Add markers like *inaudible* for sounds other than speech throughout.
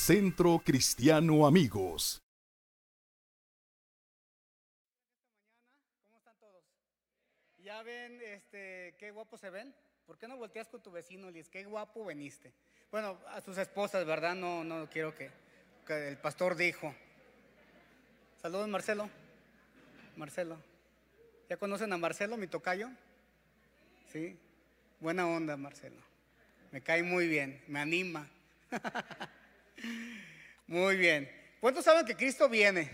Centro Cristiano Amigos. ¿Cómo están todos? ¿Ya ven este, qué guapo se ven? ¿Por qué no volteas con tu vecino dices, qué guapo veniste? Bueno, a sus esposas, ¿verdad? No, no quiero que, que el pastor dijo. Saludos, Marcelo. Marcelo. ¿Ya conocen a Marcelo, mi tocayo? Sí. Buena onda, Marcelo. Me cae muy bien, me anima. *laughs* Muy bien. ¿Cuántos saben que Cristo viene?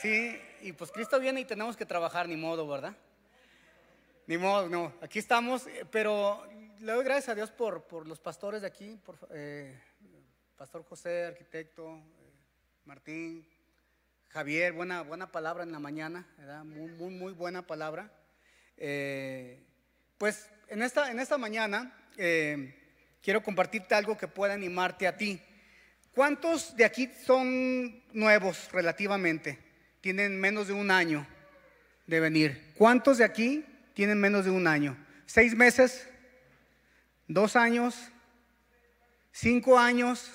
Sí, y pues Cristo viene y tenemos que trabajar, ni modo, ¿verdad? Ni modo, no. Aquí estamos, eh, pero le doy gracias a Dios por, por los pastores de aquí, por eh, Pastor José, arquitecto, eh, Martín, Javier, buena, buena palabra en la mañana, ¿verdad? Muy, muy, muy buena palabra. Pues en esta, en esta mañana quiero compartirte algo que pueda animarte a ti. ¿Cuántos de aquí son nuevos relativamente? Tienen menos de un año de venir. ¿Cuántos de aquí tienen menos de un año? ¿Seis meses? ¿Dos años? ¿Cinco años?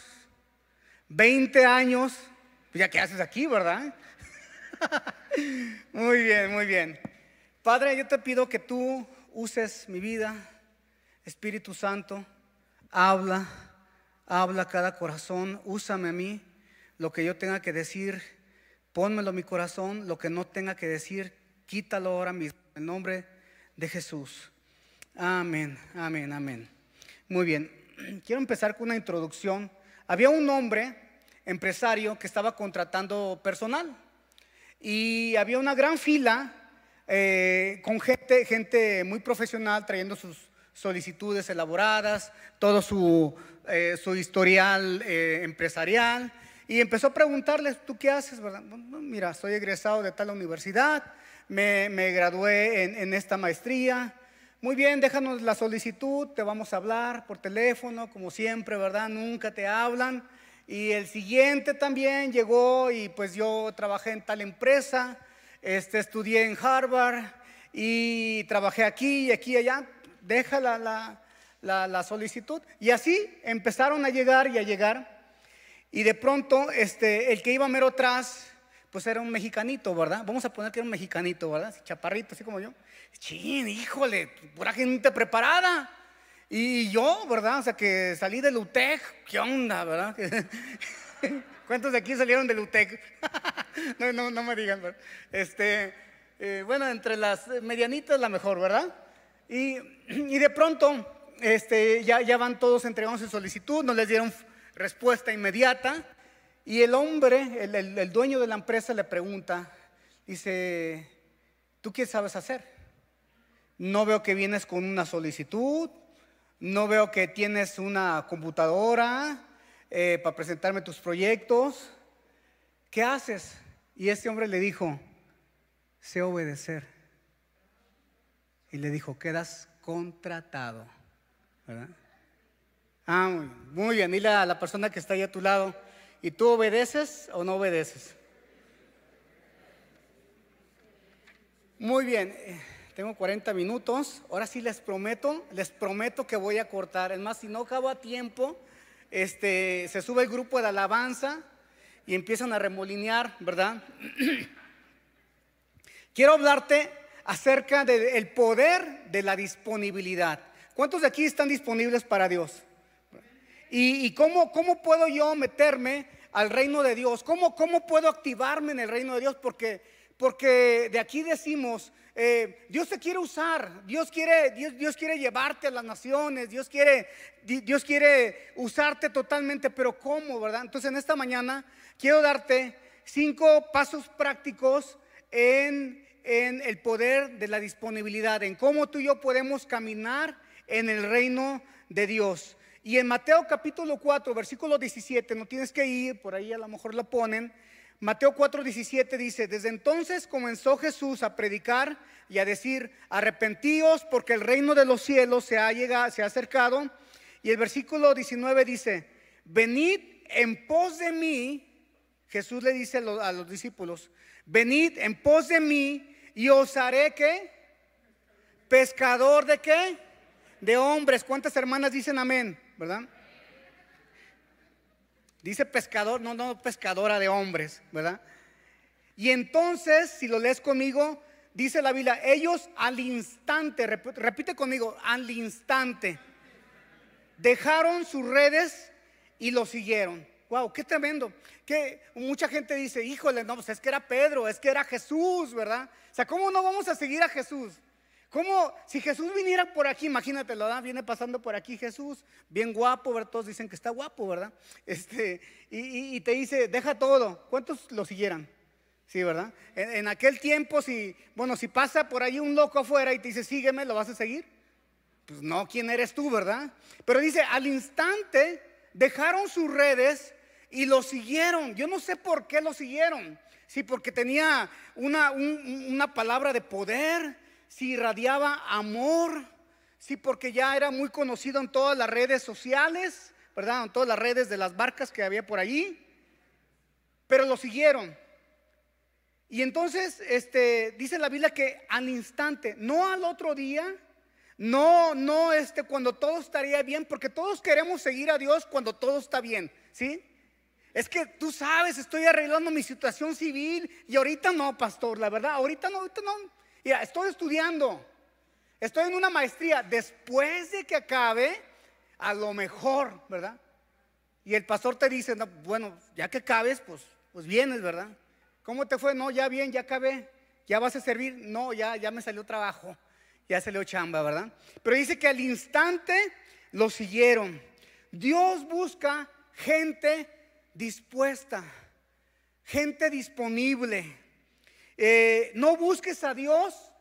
¿Veinte años? Pues ya qué haces aquí, ¿verdad? *laughs* muy bien, muy bien. Padre, yo te pido que tú uses mi vida, Espíritu Santo, habla, habla cada corazón, úsame a mí, lo que yo tenga que decir, pónmelo mi corazón, lo que no tenga que decir, quítalo ahora mismo, en nombre de Jesús. Amén, amén, amén. Muy bien, *clears throat* quiero empezar con una introducción. Había un hombre, empresario, que estaba contratando personal y había una gran fila eh, con gente, gente muy profesional trayendo sus solicitudes elaboradas, todo su, eh, su historial eh, empresarial. Y empezó a preguntarles, ¿tú qué haces? verdad? "No, Mira, soy egresado de tal universidad, me, me gradué en, en esta maestría. Muy bien, déjanos la solicitud, te vamos a hablar por teléfono, como siempre, ¿verdad? Nunca te hablan. Y el siguiente también llegó y pues yo trabajé en tal empresa, este, estudié en Harvard y trabajé aquí y aquí y allá. Deja la, la- la- solicitud. Y así empezaron a llegar y a llegar. Y de pronto, este, el que iba mero atrás, pues era un mexicanito, ¿verdad? Vamos a poner que era un mexicanito, ¿verdad? Chaparrito, así como yo. Chin, híjole, pura gente preparada. Y yo, ¿verdad? O sea, que salí del UTEC, ¿qué onda, verdad? *laughs* ¿Cuántos de aquí salieron del UTEC? *laughs* no, no, no me digan, ¿verdad? Este, eh, bueno, entre las medianitas la mejor, ¿verdad? Y, de pronto, este, ya, ya van todos entregando su solicitud, no les dieron respuesta inmediata. Y el hombre, el, el- el dueño de la empresa le pregunta, dice, ¿tú qué sabes hacer? No veo que vienes con una solicitud, no veo que tienes una computadora eh, para presentarme tus proyectos. ¿Qué haces? Y este hombre le dijo, sé obedecer. Y le dijo, quedas contratado. ¿verdad? Ah, muy bien. Muy bien. Dile a la persona que está ahí a tu lado, ¿y tú obedeces o no obedeces? Muy bien. eh, Tengo 40 minutos. Ahora sí les prometo, les prometo que voy a cortar. Es más, si no acabo a tiempo, este, se sube el grupo de alabanza y empiezan a remolinear, ¿verdad? *clears throat* Quiero hablarte acerca del poder de la disponibilidad. ¿Cuántos de aquí están disponibles para Dios? ¿Y, cómo, cómo puedo yo meterme al reino de Dios? ¿Cómo, cómo puedo activarme en el reino de Dios? Porque, porque de aquí decimos, eh, Dios te quiere usar, Dios quiere, Dios, Dios quiere llevarte a las naciones, Dios quiere, Di- Dios quiere usarte totalmente, pero ¿cómo, verdad? Entonces en esta mañana quiero darte cinco pasos prácticos en, en el poder de la disponibilidad, en cómo tú y yo podemos caminar en el reino de Dios. Y en Mateo capítulo 4, versículo 17, no tienes que ir, por ahí a lo mejor la ponen. Mateo 4, 17 dice, desde entonces comenzó Jesús a predicar y a decir, arrepentíos porque el reino de los cielos se ha, llegado, se ha acercado. Y el versículo 19 dice, venid en pos de mí, Jesús le dice a los, a los discípulos, venid en pos de mí y os haré que pescador de qué? De hombres. ¿Cuántas hermanas dicen amén? ¿Verdad? Dice pescador, no, no, pescadora de hombres, ¿verdad? Y entonces, si lo lees conmigo, dice la Biblia, ellos al instante, repite conmigo, al instante, dejaron sus redes y lo siguieron. Wow, qué tremendo. Que mucha gente dice, híjole, no, pues es que era Pedro, es que era Jesús, ¿verdad? O sea, ¿cómo no vamos a seguir a Jesús? ¿Cómo? Si Jesús viniera por aquí, imagínate, ¿verdad? Viene pasando por aquí Jesús, bien guapo, ¿verdad? Todos dicen que está guapo, ¿verdad? Este, y, te dice, deja todo. ¿Cuántos lo siguieran? Sí, ¿verdad? En, aquel tiempo, si, bueno, si pasa por ahí un loco afuera y te dice, sígueme, ¿lo vas a seguir? Pues no, ¿quién eres tú, verdad? Pero dice, al instante dejaron sus redes y lo siguieron. Yo no sé por qué lo siguieron. Sí, porque tenía una, una palabra de poder si irradiaba amor, sí, porque ya era muy conocido en todas las redes sociales, ¿verdad? En todas las redes de las barcas que había por allí. Pero lo siguieron. Y entonces, este, dice la Biblia que al instante, no al otro día, no, no, este, cuando todo estaría bien, porque todos queremos seguir a Dios cuando todo está bien, ¿sí? Es que tú sabes, estoy arreglando mi situación civil y ahorita no, pastor, la verdad, ahorita no, ahorita no. Mira, estoy estudiando, estoy en una maestría. Después de que acabe, a lo mejor, ¿verdad? Y el pastor te dice, bueno, ya que acabes, pues, pues vienes, ¿verdad? ¿Cómo te fue? No, ya bien, ya acabé. ¿Ya vas a servir? No, ya, ya me salió trabajo. Ya salió chamba, ¿verdad? Pero dice que al instante lo siguieron. Dios busca gente dispuesta, gente disponible. Eh, no busques a Dios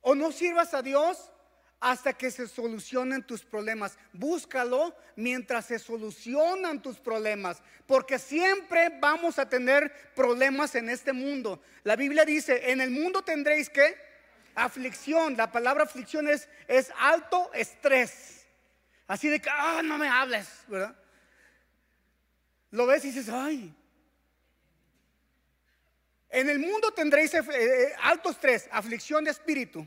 o no sirvas a Dios hasta que se solucionen tus problemas. Búscalo mientras se solucionan tus problemas, porque siempre vamos a tener problemas en este mundo. La Biblia dice, en el mundo tendréis que aflicción. La palabra aflicción es, es alto estrés. Así de que, ah, no me hables, ¿verdad? Lo ves y dices, ay, en el mundo tendréis eh, eh, alto estrés, aflicción de espíritu.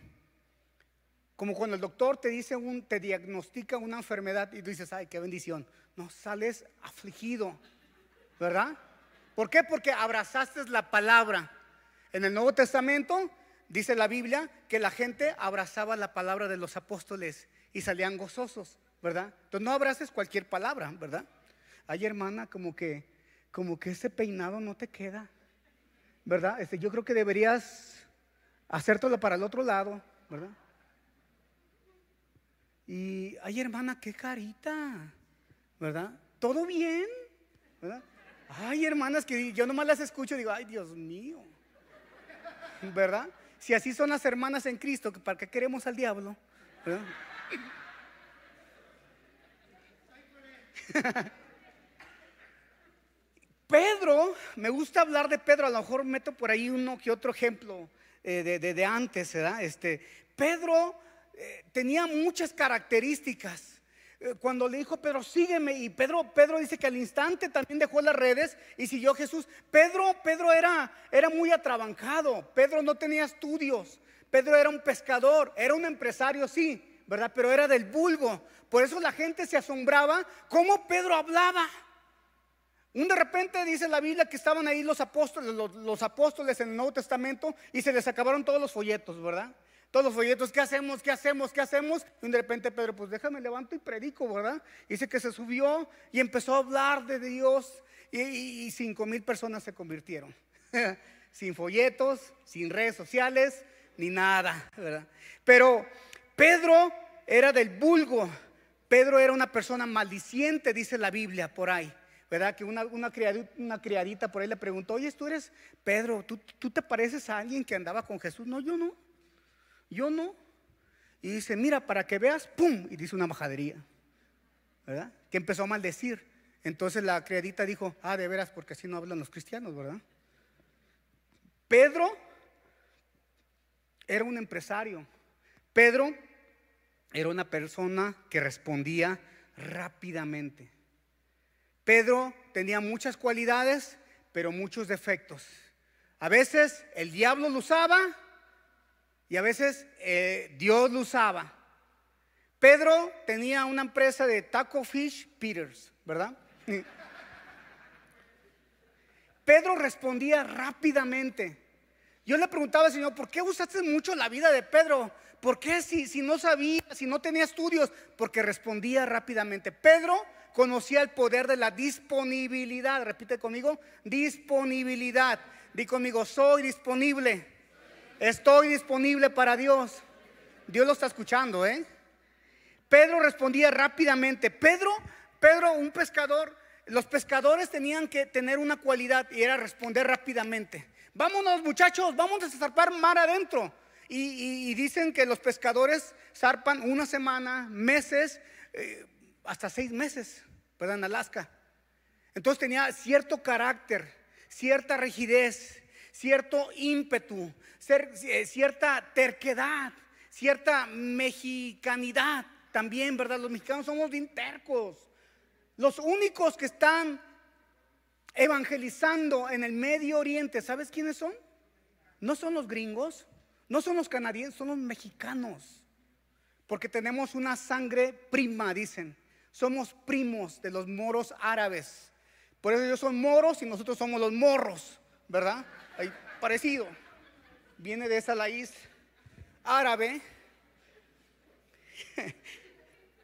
Como cuando el doctor te dice un, te diagnostica una enfermedad y tú dices, ay, qué bendición. No, sales afligido, ¿verdad? ¿Por qué? Porque abrazaste la palabra. En el Nuevo Testamento dice la Biblia que la gente abrazaba la palabra de los apóstoles y salían gozosos, ¿verdad? Entonces no abraces cualquier palabra, ¿verdad? Ay, hermana, como que, como que ese peinado no te queda. ¿verdad? Este, yo creo que deberías hacértelo para el otro lado, ¿verdad? Y, ay hermana, qué carita, ¿verdad? ¿Todo bien? ¿verdad? Ay hermanas, que yo nomás las escucho y digo, ay Dios mío, ¿verdad? Si así son las hermanas en Cristo, ¿para qué queremos al diablo? ¿verdad? *laughs* Pedro, me gusta hablar de Pedro, a lo mejor meto por ahí uno que otro ejemplo eh, de, antes, ¿verdad? Este, Pedro eh, tenía muchas características. Eh, cuando le dijo Pedro, sígueme, y Pedro, Pedro dice que al instante también dejó las redes y siguió a Jesús. Pedro, Pedro era, era muy atrabancado, Pedro no tenía estudios, Pedro era un pescador, era un empresario, sí, ¿verdad? Pero era del vulgo. Por eso la gente se asombraba cómo Pedro hablaba. Un de repente dice la Biblia que estaban ahí los apóstoles, los, apóstoles en el Nuevo Testamento y se les acabaron todos los folletos, ¿verdad? Todos los folletos, ¿qué hacemos? ¿Qué hacemos? ¿Qué hacemos? Y de repente Pedro, pues déjame levanto y predico, ¿verdad? Dice que se subió y empezó a hablar de Dios y, cinco mil personas se convirtieron. *laughs* sin folletos, sin redes sociales, ni nada, ¿verdad? Pero Pedro era del vulgo. Pedro era una persona maldiciente, dice la Biblia por ahí. ¿Verdad? Que una, una, criadita, por ahí le preguntó, oye, tú eres Pedro, ¿tú, ¿tú te pareces a alguien que andaba con Jesús? No, yo no, yo no. Y dice, mira, para que veas, ¡pum! Y dice una majadería, ¿verdad? Que empezó a maldecir. Entonces la criadita dijo, ah, de veras, porque así no hablan los cristianos, ¿verdad? Pedro era un empresario. Pedro era una persona que respondía rápidamente. Pedro tenía muchas cualidades, pero muchos defectos. A veces el diablo lo usaba y a veces eh, Dios lo usaba. Pedro tenía una empresa de Taco Fish Peters, ¿verdad? *laughs* Pedro respondía rápidamente. Yo le preguntaba al Señor, ¿por qué usaste mucho la vida de Pedro? ¿Por qué si, si no sabía, si no tenía estudios? Porque respondía rápidamente. Pedro conocía el poder de la disponibilidad. Repite conmigo, disponibilidad. Di conmigo, soy disponible. Estoy disponible para Dios. Dios lo está escuchando, ¿eh? Pedro respondía rápidamente. Pedro, Pedro, un pescador, los pescadores tenían que tener una cualidad y era responder rápidamente. Vámonos muchachos, vamos a zarpar mar adentro. Y, dicen que los pescadores zarpan una semana, meses, eh, hasta seis meses, ¿verdad? En Alaska. Entonces tenía cierto carácter, cierta rigidez, cierto ímpetu, eh, cierta terquedad, cierta mexicanidad también, ¿verdad? Los mexicanos somos bien tercos. Los únicos que están evangelizando en el Medio Oriente, ¿sabes quiénes son? No son los gringos, no son los canadienses, son los mexicanos. Porque tenemos una sangre prima, dicen. Somos primos de los moros árabes. Por eso ellos son moros y nosotros somos los morros, ¿verdad? Ahí, parecido. Viene de esa raíz árabe. *laughs*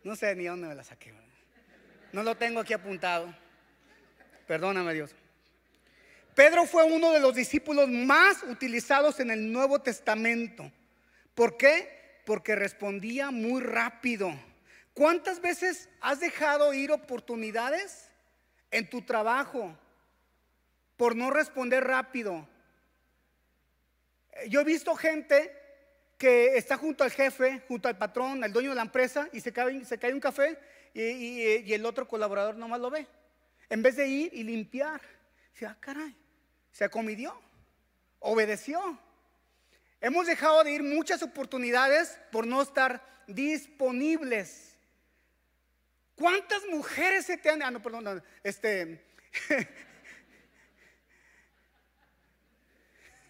no sé ni dónde me la saqué. No lo tengo aquí apuntado. Perdóname Dios. Pedro fue uno de los discípulos más utilizados en el Nuevo Testamento. ¿Por qué? Porque respondía muy rápido. ¿Cuántas veces has dejado ir oportunidades en tu trabajo por no responder rápido? Yo he visto gente que está junto al jefe, junto al patrón, al dueño de la empresa, y se cae, se cae un café y, el otro colaborador nomás lo ve. En vez de ir y limpiar, dice, ah, caray, se acomidió, obedeció. Hemos dejado de ir muchas oportunidades por no estar disponibles. ¿Cuántas mujeres se te han... Ah, no, perdón, este... *laughs*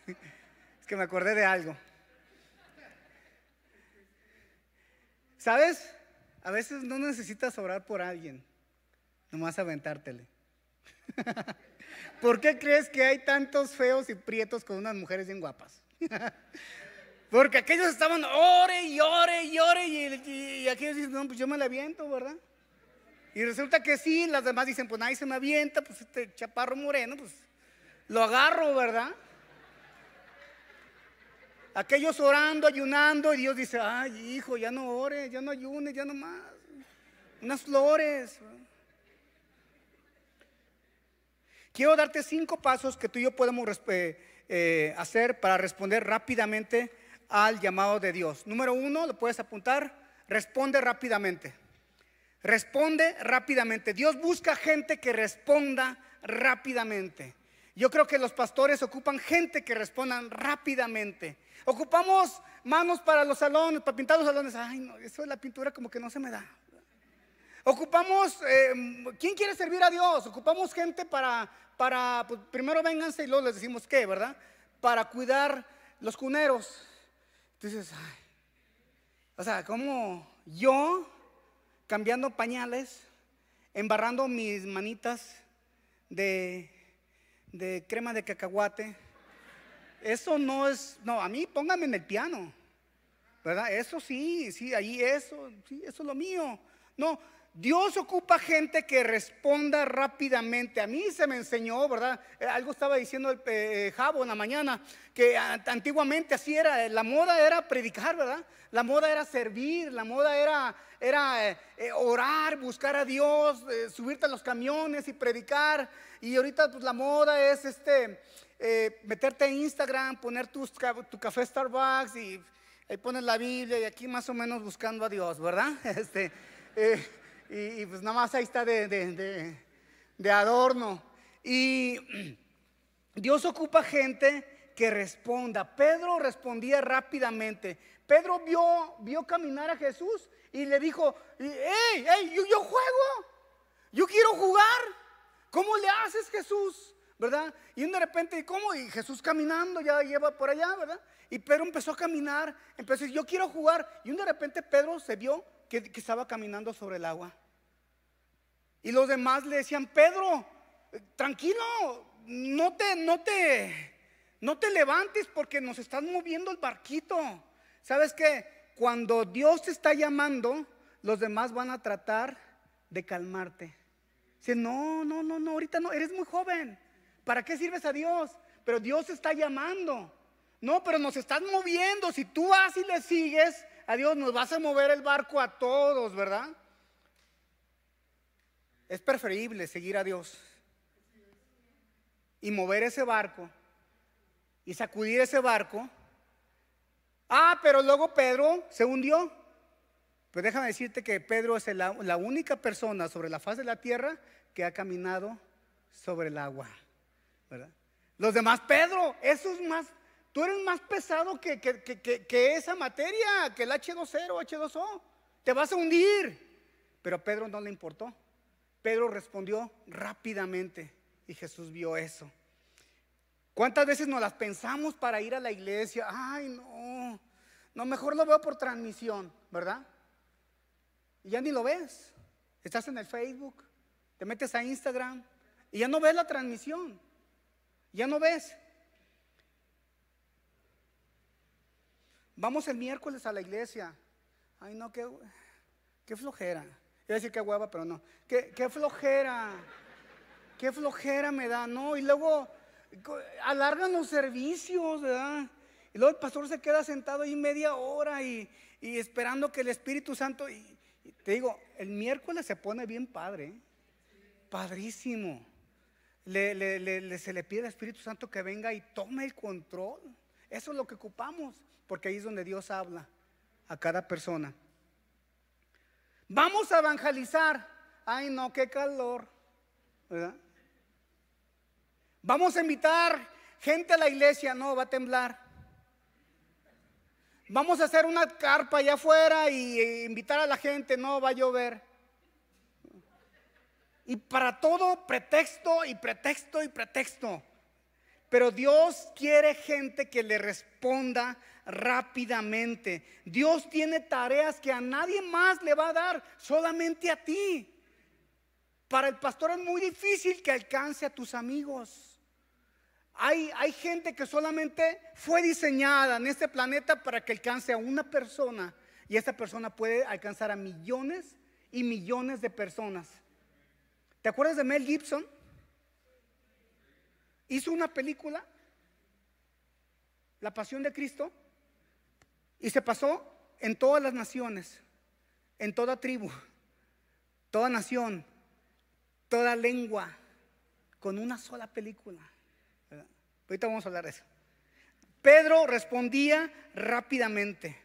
es que me acordé de algo. ¿Sabes? A veces no necesitas orar por alguien, nomás aventártele. *laughs* ¿Por qué crees que hay tantos feos y prietos con unas mujeres bien guapas? *laughs* Porque aquellos estaban ore y ore y ore y, aquellos dicen, no, pues yo me la aviento, ¿verdad? Y resulta que sí, las demás dicen, pues nadie se me avienta, pues este chaparro moreno, pues lo agarro, ¿verdad? Aquellos orando, ayunando, y Dios dice, ay hijo, ya no ores, ya no ayunes, ya no más. Unas flores. Quiero darte cinco pasos que tú y yo podemos eh, hacer para responder rápidamente al llamado de Dios. Número uno, lo puedes apuntar, responde rápidamente. Responde rápidamente. Dios busca gente que responda rápidamente. Yo creo que los pastores ocupan gente que respondan rápidamente. Ocupamos manos para los salones, para pintar los salones. Ay, no, eso de la pintura como que no se me da. Ocupamos, eh, ¿quién quiere servir a Dios? Ocupamos gente para, para pues, primero vénganse y luego les decimos qué, ¿verdad? Para cuidar los cuneros. Entonces, ay, o sea, como yo cambiando pañales, embarrando mis manitas de, de crema de cacahuate eso no es, no, a mí póngame en el piano, ¿verdad? Eso sí, sí, ahí eso, sí, eso es lo mío. No, Dios ocupa gente que responda rápidamente. A mí se me enseñó, ¿verdad? Eh, algo estaba diciendo el eh, Jabo en la mañana, que antiguamente así era, la moda era predicar, ¿verdad? La moda era servir, la moda era, era eh, orar, buscar a Dios, subirte a los camiones y predicar. Y ahorita pues la moda es este, eh, meterte en Instagram, poner tu, tu, café Starbucks y ahí pones la Biblia y aquí más o menos buscando a Dios, ¿verdad? *laughs* Este, y, pues nada más ahí está de, de, de, adorno. Y *clears throat* Dios ocupa gente que responda. Pedro respondía rápidamente. Pedro vio, vio caminar a Jesús y le dijo, hey, hey, yo, yo juego, yo quiero jugar. ¿Cómo le haces Jesús? ¿verdad? Y de repente, ¿cómo? Y Jesús caminando, ya lleva por allá, ¿verdad? Y Pedro empezó a caminar, empezó a decir, yo quiero jugar. Y de repente Pedro se vio que, estaba caminando sobre el agua. Y los demás le decían, Pedro, tranquilo, no te, no te, no te levantes porque nos están moviendo el barquito. ¿Sabes qué? Cuando Dios te está llamando, los demás van a tratar de calmarte. Dice, no, no, no, no, ahorita no, eres muy joven. ¿Para qué sirves a Dios? Pero Dios está llamando. No, pero nos estás moviendo. Si tú vas y le sigues a Dios, nos vas a mover el barco a todos, ¿verdad? Es preferible seguir a Dios y mover ese barco y sacudir ese barco. Ah, pero luego Pedro se hundió. Pues déjame decirte que Pedro es la, única persona sobre la faz de la tierra que ha caminado sobre el agua. Los demás, Pedro, eso es más, tú eres más pesado que, que, que, que esa materia, que el H2O, H2O. Te vas a hundir. Pero Pedro no le importó. Pedro respondió rápidamente y Jesús vio eso. ¿Cuántas veces nos las pensamos para ir a la iglesia? Ay, no, no, mejor lo veo por transmisión, ¿verdad? Y ya ni lo ves. Estás en el Facebook, te metes a Instagram y ya no ves la transmisión. Ya no ves. Vamos el miércoles a la iglesia. Ay, no, qué, qué flojera. Iba a decir que hueva, pero no. Qué, qué flojera. Qué flojera me da, ¿no? Y luego alargan los servicios, ¿verdad? Y luego el pastor se queda sentado ahí media hora y, esperando que el Espíritu Santo, y, te digo, el miércoles se pone bien padre, ¿eh? padrísimo. Le, se le pide al Espíritu Santo que venga y tome el control. Eso es lo que ocupamos, porque ahí es donde Dios habla a cada persona. Vamos a evangelizar. Ay, no, qué calor. ¿Verdad? Vamos a invitar gente a la iglesia, no, va a temblar. Vamos a hacer una carpa allá afuera y e invitar a la gente, no, va a llover. Y para todo pretexto y pretexto y pretexto. Pero Dios quiere gente que le responda rápidamente. Dios tiene tareas que a nadie más le va a dar, solamente a ti. Para el pastor es muy difícil que alcance a tus amigos. Hay, gente que solamente fue diseñada en este planeta para que alcance a una persona y esa persona puede alcanzar a millones y millones de personas. ¿Te acuerdas de Mel Gibson? Hizo una película, La Pasión de Cristo, y se pasó en todas las naciones, en toda tribu, toda nación, toda lengua, con una sola película. Ahorita vamos a hablar de eso. Pedro respondía rápidamente.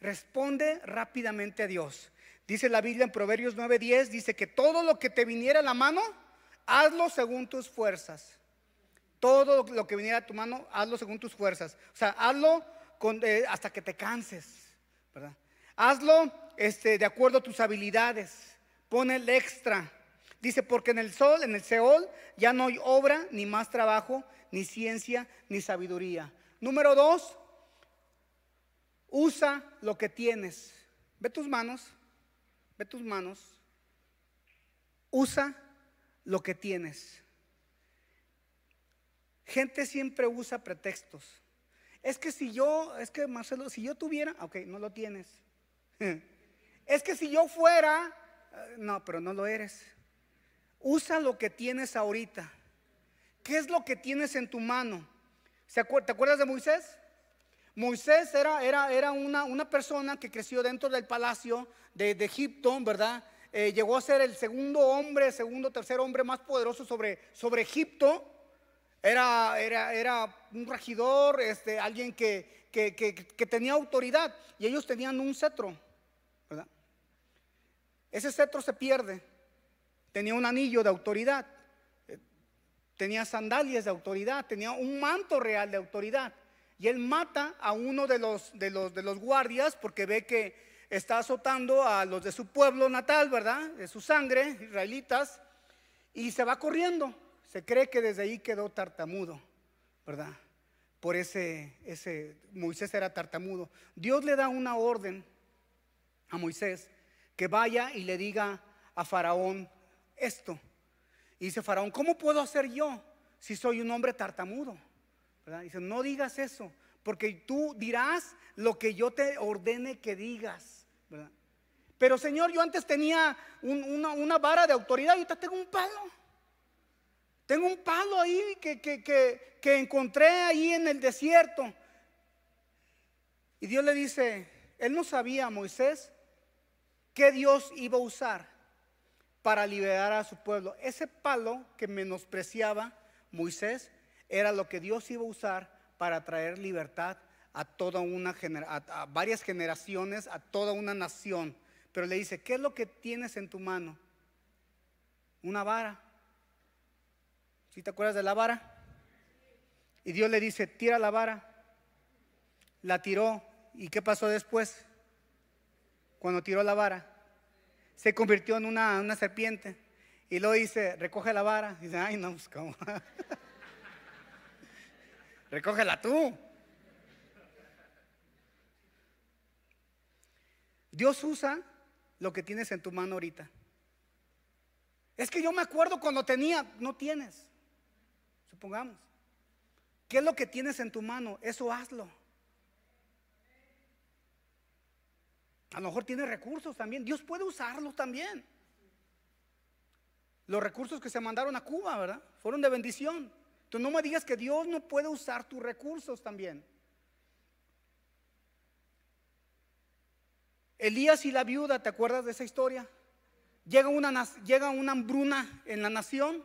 Responde rápidamente a Dios. Dice la Biblia en Proverbios 9:10, dice que todo lo que te viniera a la mano, hazlo según tus fuerzas. Todo lo que viniera a tu mano, hazlo según tus fuerzas. O sea, hazlo eh, hasta que te canses, ¿verdad? Hazlo este, de acuerdo a tus habilidades. Pon el extra. Dice, porque en el sol, en el Seol, ya no hay obra ni más trabajo, ni ciencia, ni sabiduría. Número dos, usa lo que tienes. Ve tus manos, ve tus manos. Usa lo que tienes. Gente siempre usa pretextos. Es que si yo, es que Marcelo, si yo tuviera, ok, no lo tienes. *laughs* Es que si yo fuera, eh, no, pero no lo eres. Usa lo que tienes ahorita. ¿Qué es lo que tienes en tu mano? ¿Te acuerdas de Moisés? Moisés era, era, era una, una, persona que creció dentro del palacio de, Egipto, ¿verdad? Eh, llegó a ser el segundo hombre, segundo, tercer hombre más poderoso sobre, sobre Egipto. Era, era, era, un regidor, este, alguien que, que, que, tenía autoridad y ellos tenían un cetro, ¿verdad? Ese cetro se pierde, tenía un anillo de autoridad tenía sandalias de autoridad, tenía un manto real de autoridad. Y él mata a uno de los, de los, de los guardias porque ve que está azotando a los de su pueblo natal, ¿verdad? De su sangre, israelitas, y se va corriendo. Se cree que desde ahí quedó tartamudo, ¿verdad? Por ese, ese, Moisés era tartamudo. Dios le da una orden a Moisés que vaya y le diga a Faraón, esto. Y dice Faraón, ¿cómo puedo hacer yo si soy un hombre tartamudo? Dice, no digas eso, porque tú dirás lo que yo te ordene que digas. Pero Señor, yo antes tenía una, vara de autoridad y ahorita tengo un palo. Tengo un palo ahí que, que encontré ahí en el desierto. Y Dios le dice, él no sabía a Moisés que Dios iba a usar para liberar a su pueblo. Ese palo que menospreciaba Moisés era lo que Dios iba a usar para traer libertad a toda una a, varias generaciones, a toda una nación. Pero le dice, ¿qué es lo que tienes en tu mano? Una vara. ¿Sí te acuerdas de la vara? Y Dios le dice, tira la vara. La tiró. ¿Y qué pasó después? Cuando tiró la vara. Se convirtió en una, una serpiente. Y luego dice, recoge la vara. Y dice, ay, no, pues cómo. *laughs* Recógela tú. Dios usa lo que tienes en tu mano ahorita. Es que yo me acuerdo cuando tenía, no tienes. Supongamos. ¿Qué es lo que tienes en tu mano? Eso hazlo. A lo mejor tienes recursos también. Dios puede usarlos también. Los recursos que se mandaron a Cuba, ¿verdad? Fueron de bendición. Tú no me digas que Dios no puede usar tus recursos también. Elías y la viuda, ¿te acuerdas de esa historia? Llega una, llega una hambruna en la nación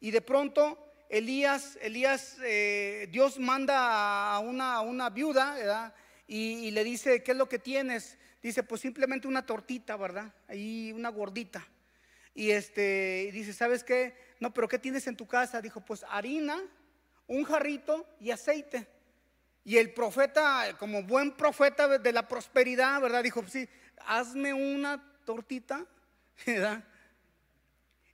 y de pronto Elías, Elías, eh, Dios manda a una, viuda. Y, le dice, ¿qué es lo que tienes? Dice, pues simplemente una tortita, ¿verdad? Ahí una gordita. Y este, dice, ¿sabes qué? No, pero ¿qué tienes en tu casa? Dijo, pues harina, un jarrito y aceite. Y el profeta, como buen profeta de la prosperidad, ¿verdad? Dijo, sí, hazme una tortita. *laughs*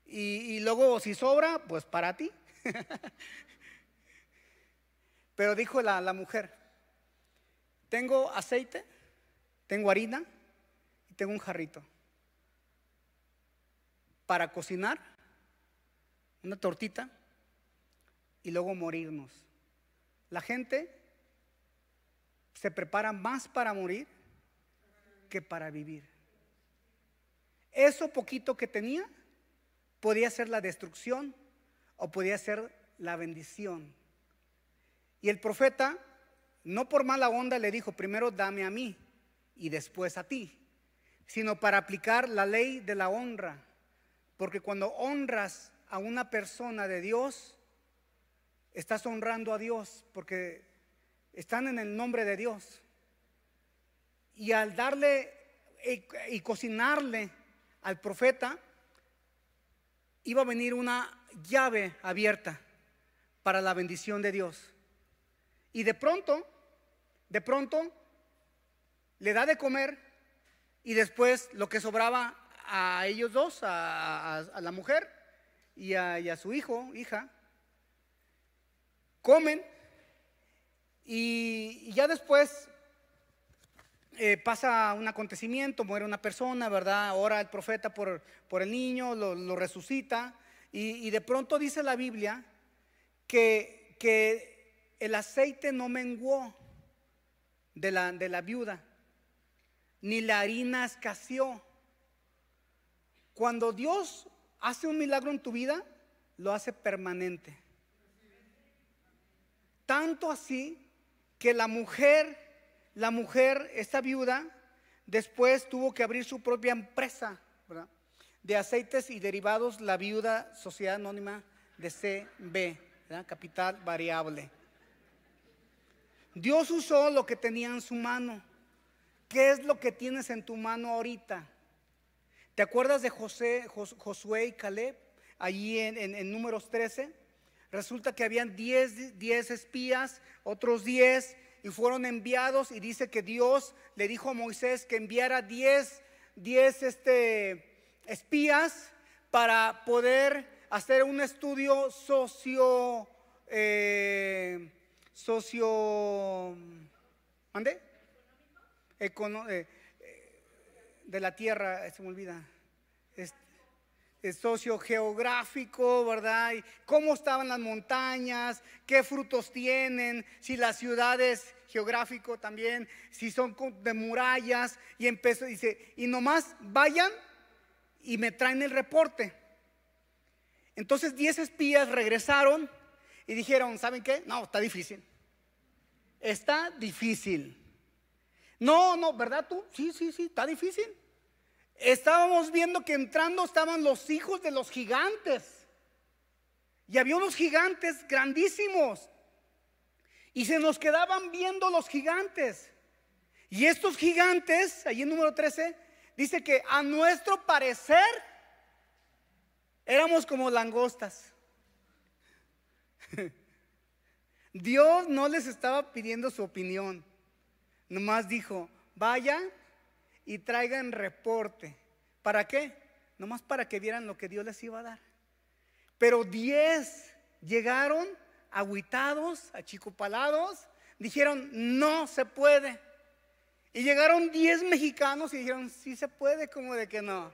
Y, luego si sobra, pues para ti. *laughs* Pero dijo la, la mujer, tengo aceite, tengo harina y tengo un jarrito para cocinar una tortita y luego morirnos. La gente se prepara más para morir que para vivir. Eso poquito que tenía podía ser la destrucción o podía ser la bendición. Y el profeta, no por mala onda, le dijo, primero dame a mí y después a ti, sino para aplicar la ley de la honra porque cuando honras a una persona de Dios, estás honrando a Dios porque están en el nombre de Dios. Y al darle y, cocinarle al profeta, iba a venir una llave abierta para la bendición de Dios. Y de pronto, de pronto, le da de comer y después lo que sobraba a ellos dos, a, la mujer y a, su hijo, hija, comen y, ya después eh, pasa un acontecimiento, muere una persona, ¿verdad? Ora el profeta por, por el niño, lo, resucita y, de pronto dice la Biblia que, que el aceite no menguó de la, de la viuda, ni la harina escaseó. Cuando Dios hace un milagro en tu vida, lo hace permanente. Tanto así que la mujer, la mujer, esta viuda, después tuvo que abrir su propia empresa de aceites y derivados, la viuda Sociedad Anónima de CB, capital variable. Dios usó lo que tenía en su mano. ¿Qué es lo que tienes en tu mano ahorita? ¿Te acuerdas de José, Josué y Caleb allí en, números 13? Resulta que habían 10, espías, otros 10, y fueron enviados y dice que Dios le dijo a Moisés que enviara 10, 10 este, espías para poder hacer un estudio socio, eh, socio, ¿mande? Económico. Eh, de la tierra, se me olvida. eh, sociogeográfico, ¿verdad? Cómo estaban las montañas, qué frutos tienen, si las ciudades geográfico también, si son de murallas, y empezó, dice, y nomás vayan y me traen el reporte. Entonces 10 espías regresaron y dijeron, ¿saben qué? No, está difícil. Está difícil. No, no, ¿verdad tú? Sí, sí, sí, está difícil. Estábamos viendo que entrando estaban los hijos de los gigantes. Y había unos gigantes grandísimos. Y se nos quedaban viendo los gigantes. Y estos gigantes, allí en número 13, dice que a nuestro parecer éramos como langostas. *laughs* Dios no les estaba pidiendo su opinión. Nomás dijo, vayan y traigan reporte. ¿Para qué? Nomás para que vieran lo que Dios les iba a dar. Pero diez llegaron aguitados, achicopalados, dijeron, no se puede. Y llegaron diez mexicanos y dijeron, sí se puede, como de que no.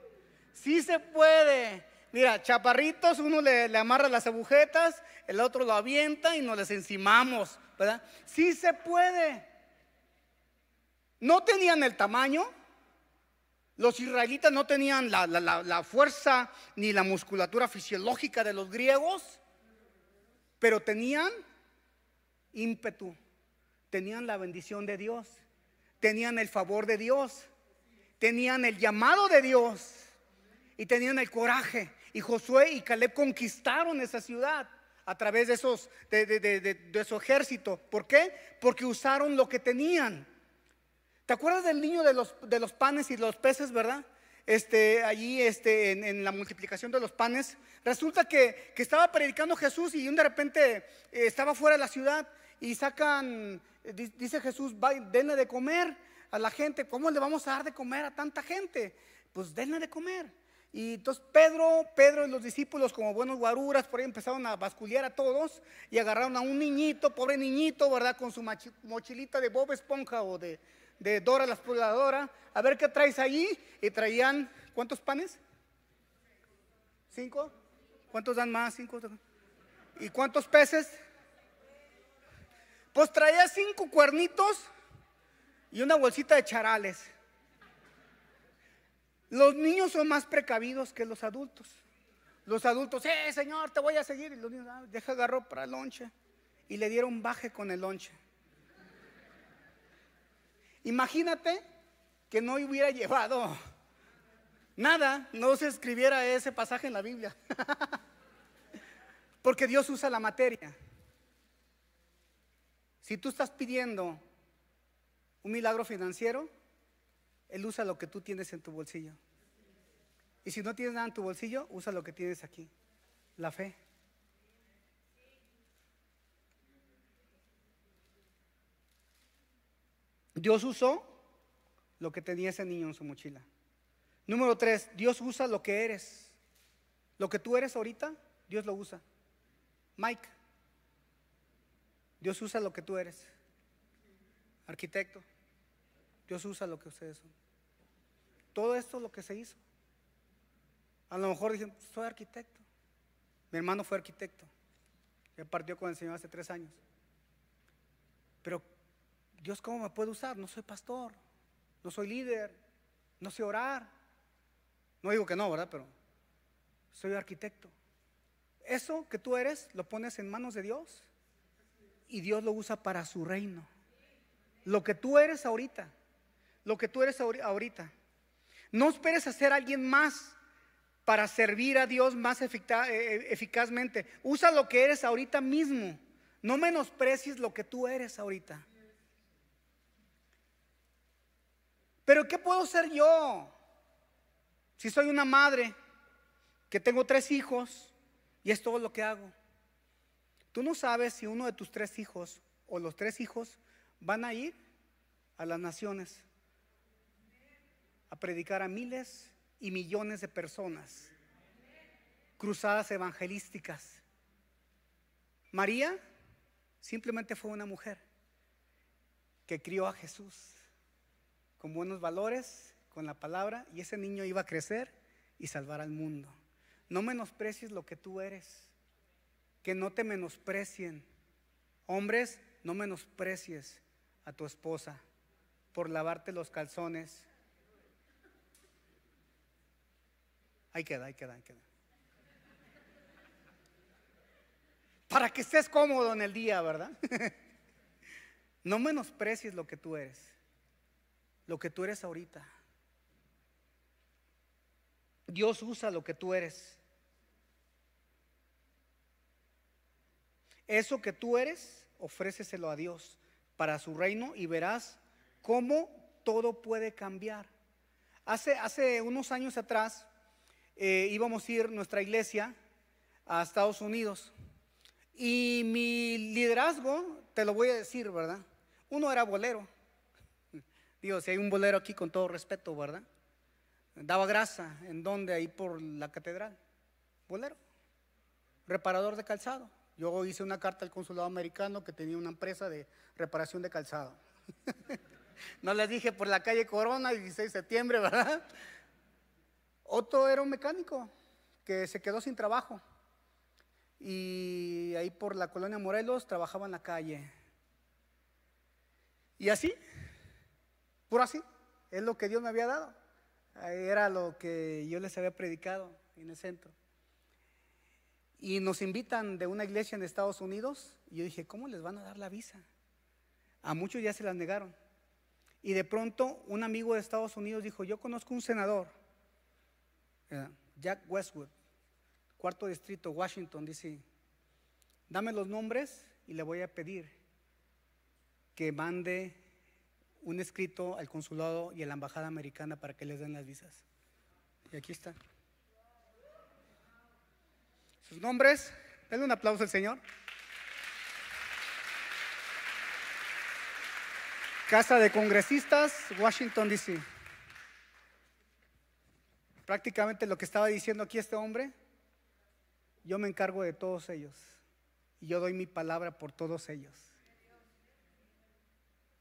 Sí se puede. Mira, chaparritos, uno le, amarra las agujetas, el otro lo avienta y nos les encimamos, ¿verdad? Sí se puede. No tenían el tamaño, los israelitas no tenían la, la, la, fuerza ni la musculatura fisiológica de los griegos, pero tenían ímpetu, tenían la bendición de Dios, tenían el favor de Dios, tenían el llamado de Dios y tenían el coraje. Y Josué y Caleb conquistaron esa ciudad a través de, esos, de, de, de, de su ejército. ¿Por qué? Porque usaron lo que tenían. ¿Te acuerdas del niño de los, de los panes y los peces, verdad? Este, allí este, en, la multiplicación de los panes. Resulta que, que estaba predicando Jesús y de repente eh, estaba fuera de la ciudad y sacan, dice Jesús, denle de comer a la gente. ¿Cómo le vamos a dar de comer a tanta gente? Pues denle de comer. Y entonces Pedro, Pedro y los discípulos como buenos guaruras por ahí empezaron a basculear a todos y agarraron a un niñito, pobre niñito, ¿verdad? Con su mochilita de Bob Esponja o de, de Dora la exploradora. A ver qué traes allí. Y traían, ¿cuántos panes? ¿Cinco? ¿Cuántos dan más? ¿Cinco? ¿Y cuántos peces? Pues traía cinco cuernitos y una bolsita de charales. Los niños son más precavidos que los adultos. Los adultos, eh, señor, te voy a seguir. Y los niños, ah, deja agarró para el lonche. Y le dieron baje con el lonche. Imagínate que no hubiera llevado nada, no se escribiera ese pasaje en la Biblia. *laughs* Porque Dios usa la materia. Si tú estás pidiendo un milagro financiero, él usa lo que tú tienes en tu bolsillo. Y si no tienes nada en tu bolsillo, usa lo que tienes aquí, la fe. Dios usó lo que tenía ese niño en su mochila. Número tres, Dios usa lo que eres. Lo que tú eres ahorita, Dios lo usa. Mike, Dios usa lo que tú eres. Arquitecto, Dios usa lo que ustedes son. Todo esto es lo que se hizo. A lo mejor dicen, soy arquitecto. Mi hermano fue arquitecto. Él partió con el Señor hace tres años. Pero Dios, ¿cómo me puede usar? No soy pastor, no soy líder, no sé orar. No digo que no, ¿verdad? Pero soy arquitecto. Eso que tú eres lo pones en manos de Dios y Dios lo usa para su reino. Lo que tú eres ahorita, lo que tú eres ahorita. No esperes a ser alguien más para servir a Dios más eh, eh, eficazmente. Usa lo que eres ahorita mismo. No menosprecies lo que tú eres ahorita. Pero ¿qué puedo ser yo? Si soy una madre que tengo tres hijos y es todo lo que hago. Tú no sabes si uno de tus tres hijos o los tres hijos van a ir a las naciones a predicar a miles y millones de personas. Cruzadas evangelísticas. María simplemente fue una mujer que crió a Jesús con buenos valores, con la palabra, y ese niño iba a crecer y salvar al mundo. no menosprecies lo que tú eres. Que no te menosprecien. Hombres, no menosprecies a tu esposa por lavarte los calzones. Ahí queda, ahí queda, ahí queda. Para que estés cómodo en el día, ¿verdad? *laughs* no menosprecies lo que tú eres, lo que tú eres ahorita. Dios usa lo que tú eres. Eso que tú eres, ofréceselo a Dios para su reino y verás cómo todo puede cambiar. Hace, hace unos años atrás eh, íbamos a ir nuestra iglesia a Estados Unidos y mi liderazgo, te lo voy a decir, ¿verdad? Uno era bolero. Digo, si hay un bolero aquí con todo respeto, ¿verdad? Daba grasa, ¿en dónde? Ahí por la catedral. Bolero. Reparador de calzado. Yo hice una carta al consulado americano que tenía una empresa de reparación de calzado. *laughs* no les dije por la calle Corona, 16 de septiembre, ¿verdad? Otro era un mecánico que se quedó sin trabajo. Y ahí por la colonia Morelos trabajaba en la calle. Y así, por así, es lo que Dios me había dado. Era lo que yo les había predicado en el centro. Y nos invitan de una iglesia en Estados Unidos. Y yo dije, ¿cómo les van a dar la visa? A muchos ya se las negaron. Y de pronto un amigo de Estados Unidos dijo, yo conozco un senador, eh, Jack Westwood, cuarto distrito, Washington, D.C. Dame los nombres y le voy a pedir que mande un escrito al consulado y a la embajada americana para que les den las visas. Y aquí están. Sus nombres, denle un aplauso al Señor. Casa de Congresistas, Washington, D.C. Prácticamente lo que estaba diciendo aquí este hombre, yo me encargo de todos ellos y yo doy mi palabra por todos ellos.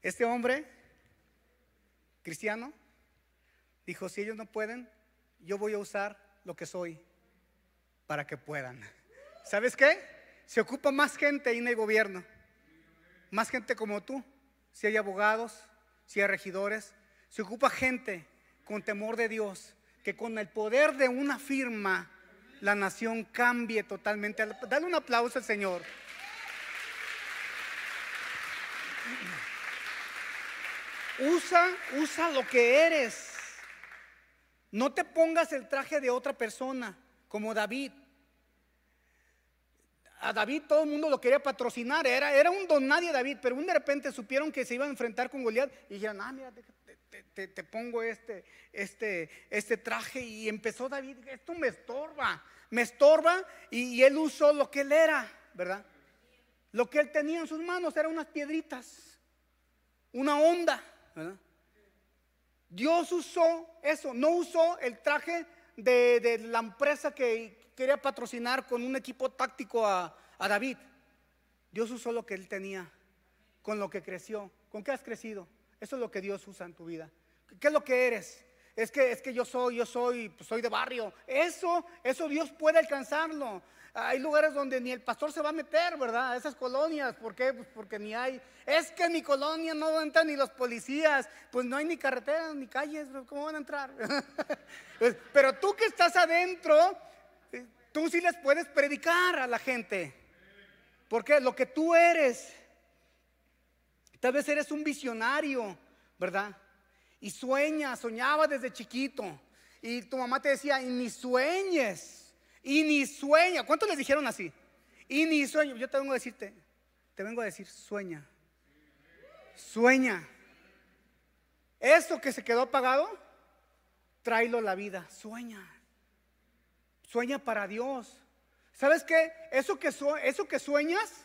Este hombre cristiano, dijo, si ellos no pueden, yo voy a usar lo que soy para que puedan. *laughs* ¿Sabes qué? Se ocupa más gente ahí en el gobierno, más gente como tú, si hay abogados, si hay regidores, se ocupa gente con temor de Dios, que con el poder de una firma la nación cambie totalmente. Dale un aplauso al Señor. Usa, usa lo que eres. No te pongas el traje de otra persona, como David. A David todo el mundo lo quería patrocinar, era, era un don nadie David, pero un de repente supieron que se iba a enfrentar con Goliat y dijeron, ah, mira, te, te, pongo este, este, este traje y empezó David, esto me estorba, me estorba y, y él usó lo que él era, ¿verdad? Lo que él tenía en sus manos eran unas piedritas, una onda. Dios usó eso, no usó el traje de, la empresa que quería patrocinar con un equipo táctico a, David. Dios usó lo que él tenía, con lo que creció. ¿Con qué has crecido? Eso es lo que Dios usa en tu vida. ¿Qué es lo que eres? Es que, es que yo soy, yo soy, pues soy de barrio. Eso, eso Dios puede alcanzarlo. Hay lugares donde ni el pastor se va a meter, ¿verdad? Esas colonias, ¿por qué? Pues porque ni hay. Es que en mi colonia no entran ni los policías, pues no hay ni carreteras ni calles, ¿cómo van a entrar? *laughs* Pues, pero tú que estás adentro, eh, tú sí les puedes predicar a la gente. Porque lo que tú eres, tal vez eres un visionario, ¿verdad? Y sueñas, soñaba desde chiquito. Y tu mamá te decía, y ni sueñes y ni sueña. ¿Cuántos les dijeron así? Y ni sueño. Yo te vengo a decirte, te vengo a decir, sueña. Sueña. Eso que se quedó apagado, tráelo a la vida. Sueña. Sueña para Dios. ¿Sabes qué? Eso que, eso que sueñas,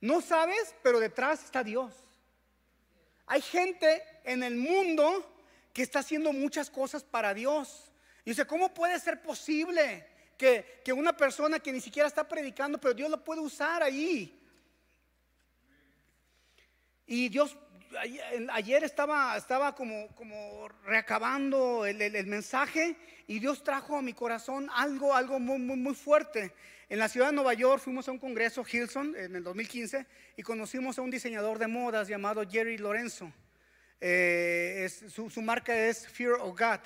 no sabes, pero detrás está Dios. Hay gente en el mundo que está haciendo muchas cosas para Dios. Y dice, ¿cómo puede ser posible? Que, una persona que ni siquiera está predicando, pero Dios lo puede usar ahí. Y Dios, ayer estaba, estaba como, como reacabando el, el, mensaje y Dios trajo a mi corazón algo, algo muy, muy, muy fuerte. En la ciudad de Nueva York fuimos a un congreso, Hilson, en el 2015, y conocimos a un diseñador de modas llamado Jerry Lorenzo. Eh, su, su, marca es Fear of God,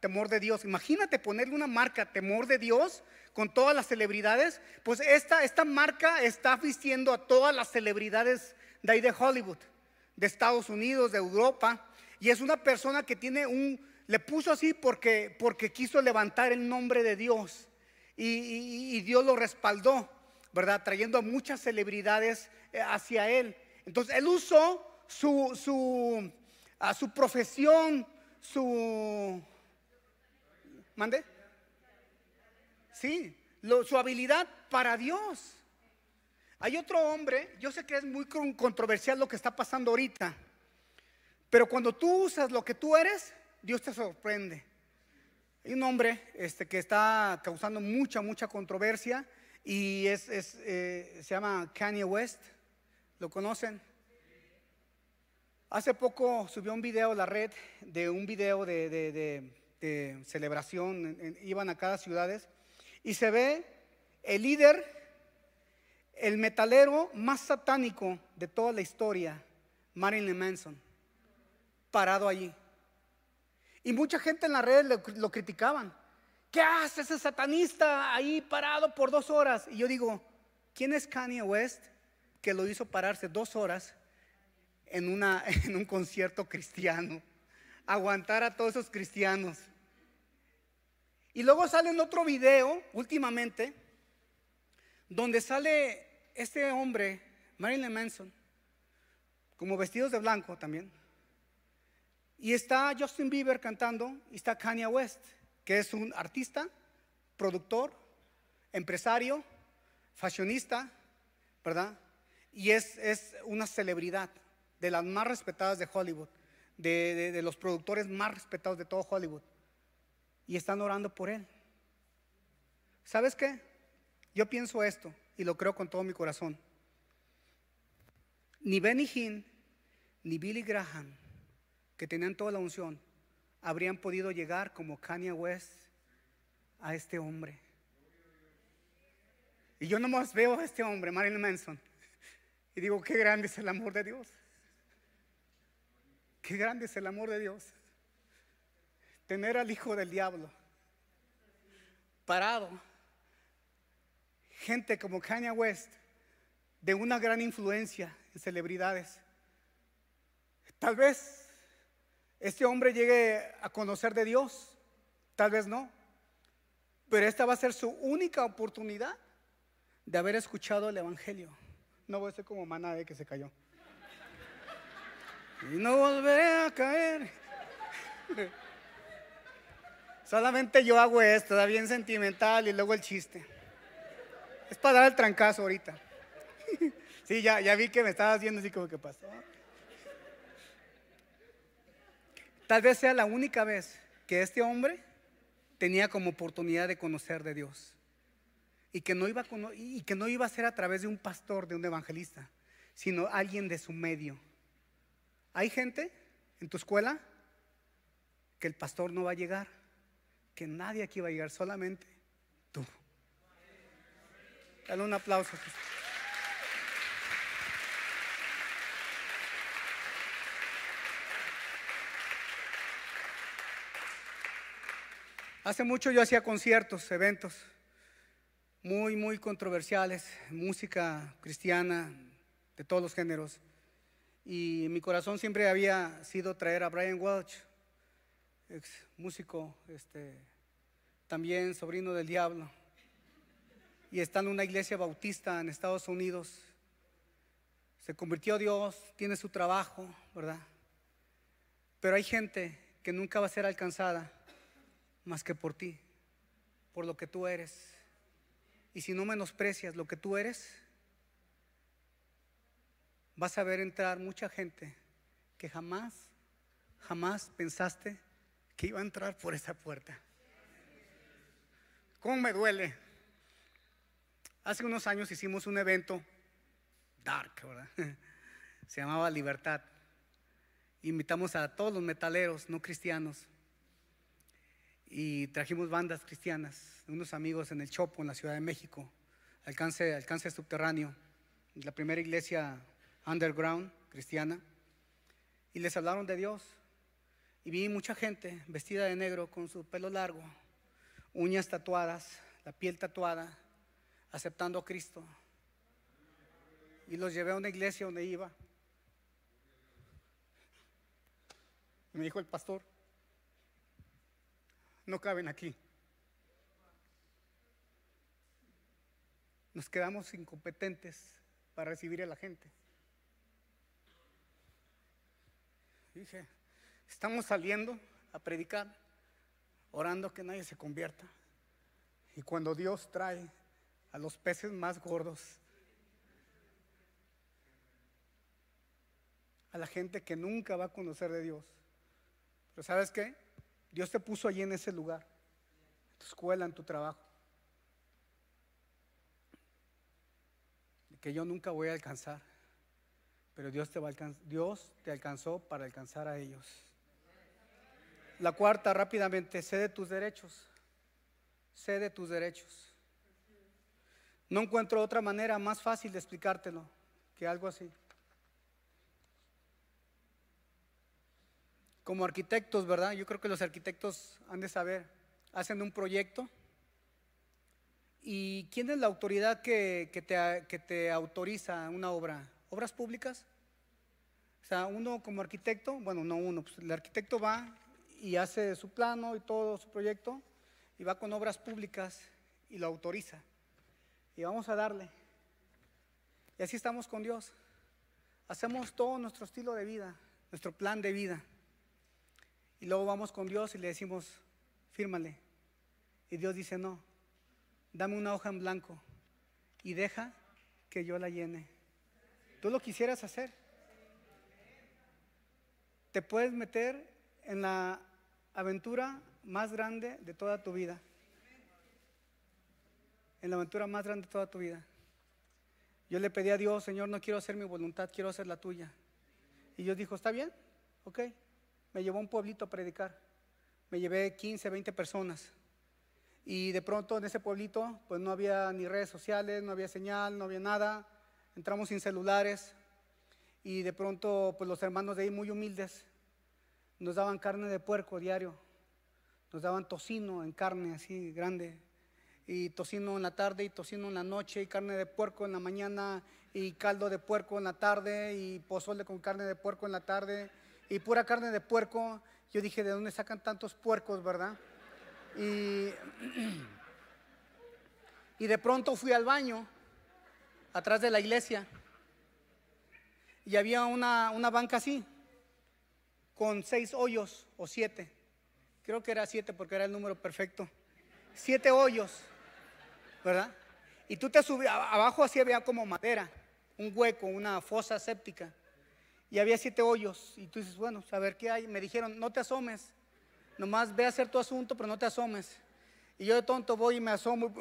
temor de Dios. Imagínate ponerle una marca, temor de Dios, con todas las celebridades. Pues esta, esta marca está vistiendo a todas las celebridades de ahí de Hollywood, de Estados Unidos, de Europa. Y es una persona que tiene un, le puso así porque, porque quiso levantar el nombre de Dios y, Dios lo respaldó, ¿verdad? Trayendo a muchas celebridades eh, hacia él. Entonces él usó su, su, a su profesión, su... ¿Mande? Sí, su habilidad para Dios. Hay otro hombre, yo sé que es muy controversial lo que está pasando ahorita, pero cuando tú usas lo que tú eres, Dios te sorprende. Hay un hombre este, que está causando mucha, mucha controversia y es, eh, se llama Kanye West. ¿Lo conocen? Hace poco subió un video a la red de un video de, celebración, iban a cada ciudad y se ve el líder, el metalero más satánico de toda la historia, Marilyn Manson, parado allí. Y mucha gente en las redes lo, criticaban. ¿Qué hace ese satanista ahí parado por dos horas? Y yo digo, ¿quién es Kanye West que lo hizo pararse dos horas en, una, *laughs* en un concierto cristiano? Aguantar a todos esos cristianos. Y luego sale en otro video, últimamente, donde sale este hombre, Marilyn Manson, como vestidos de blanco también. Y está Justin Bieber cantando y está Kanye West, que es un artista, productor, empresario, fashionista, ¿verdad? Y es, es una celebridad de las más respetadas de Hollywood, de, de los productores más respetados de todo Hollywood. Y están orando por él. ¿Sabes qué? Yo pienso esto y lo creo con todo mi corazón. Ni Benny Hinn, ni Billy Graham, que tenían toda la unción, habrían podido llegar como Kanye West a este hombre. Y yo nomás veo a este hombre, Marilyn Manson, y digo, qué grande es el amor de Dios. Qué grande es el amor de Dios. Tener al hijo del diablo parado. Gente como Kanye West, de una gran influencia en celebridades. Tal vez este hombre llegue a conocer de Dios, tal vez no, pero esta va a ser su única oportunidad de haber escuchado el Evangelio. No voy a ser como maná de que se cayó. Y no volveré a caer. Solamente yo hago esto, da bien sentimental y luego el chiste. Es para dar el trancazo ahorita. *laughs* Sí, ya, ya vi que me estabas viendo así como que pasó. Tal vez sea la única vez que este hombre tenía como oportunidad de conocer de Dios. Y que, no iba a, y que no iba a ser a través de un pastor, de un evangelista, sino alguien de su medio. Hay gente en tu escuela que el pastor no va a llegar, que nadie aquí va a llegar, solamente tú. Dale un aplauso. Hace mucho yo hacía conciertos, eventos muy, muy controversiales, música cristiana de todos los géneros. Y mi corazón siempre había sido traer a Brian Welch, ex músico, este, también sobrino del diablo. Y está en una iglesia bautista en Estados Unidos. Se convirtió a Dios, tiene su trabajo, ¿verdad? Pero hay gente que nunca va a ser alcanzada más que por ti, por lo que tú eres. Y si no menosprecias lo que tú eres, vas a ver entrar mucha gente que jamás, jamás pensaste que iba a entrar por esa puerta. ¿Cómo me duele? Hace unos años hicimos un evento dark, ¿verdad? *laughs* Se llamaba Libertad. Invitamos a todos los metaleros no cristianos y trajimos bandas cristianas, unos amigos en el Chopo, en la Ciudad de México, alcance, alcance subterráneo, la primera iglesia underground cristiana, y les hablaron de Dios. Y vi mucha gente vestida de negro con su pelo largo, uñas tatuadas, la piel tatuada, aceptando a Cristo. Y los llevé a una iglesia donde iba. Y me dijo el pastor, no caben aquí. Nos quedamos incompetentes para recibir a la gente. Dije, estamos saliendo a predicar, orando que nadie se convierta. Y cuando Dios trae a los peces más gordos, a la gente que nunca va a conocer de Dios. Pero ¿sabes qué? Dios te puso allí en ese lugar, en tu escuela, en tu trabajo. Que yo nunca voy a alcanzar, pero Dios te, va a Dios te alcanzó para alcanzar a ellos. La cuarta, rápidamente, sé de tus derechos. Sé de tus derechos. No encuentro otra manera más fácil de explicártelo que algo así. como arquitectos, ¿verdad? Yo creo que los arquitectos han de saber, hacen un proyecto. ¿Y quién es la autoridad que, te, que te autoriza una obra? ¿Obras públicas? O sea, uno como arquitecto, bueno, no uno, pues el arquitecto va y hace su plano y todo su proyecto y va con obras públicas y lo autoriza. Y vamos a darle. Y así estamos con Dios. Hacemos todo nuestro estilo de vida, nuestro plan de vida. Y luego vamos con Dios y le decimos, fírmale. Y Dios dice, no, dame una hoja en blanco y deja que yo la llene. Tú lo quisieras hacer. Te puedes meter en la aventura más grande de toda tu vida. En la aventura más grande de toda tu vida. Yo le pedí a Dios, Señor, no quiero hacer mi voluntad, quiero hacer la tuya. Y Dios dijo, está bien, ok, me llevó a un pueblito a predicar. Me llevé 15, 20 personas. Y de pronto en ese pueblito, pues no había ni redes sociales, no había señal, no había nada. Entramos sin celulares. Y de pronto, pues los hermanos de ahí muy humildes nos daban carne de puerco diario. Nos daban tocino en carne así grande. Y tocino en la tarde y tocino en la noche y carne de puerco en la mañana y caldo de puerco en la tarde y pozole con carne de puerco en la tarde y pura carne de puerco. Yo dije, ¿de dónde sacan tantos puercos, verdad? Y, *clears throat* y de pronto fui al baño, atrás de la iglesia, y había una, una banca así, con seis hoyos o siete. Creo que era siete porque era el número perfecto. Siete hoyos, ¿verdad? Y tú te subías, abajo así había como madera, un hueco, una fosa séptica y había siete hoyos. Y tú dices, bueno, a ver qué hay. Me dijeron, no te asomes, nomás ve a hacer tu asunto, pero no te asomes. Y yo de tonto voy y me asomo.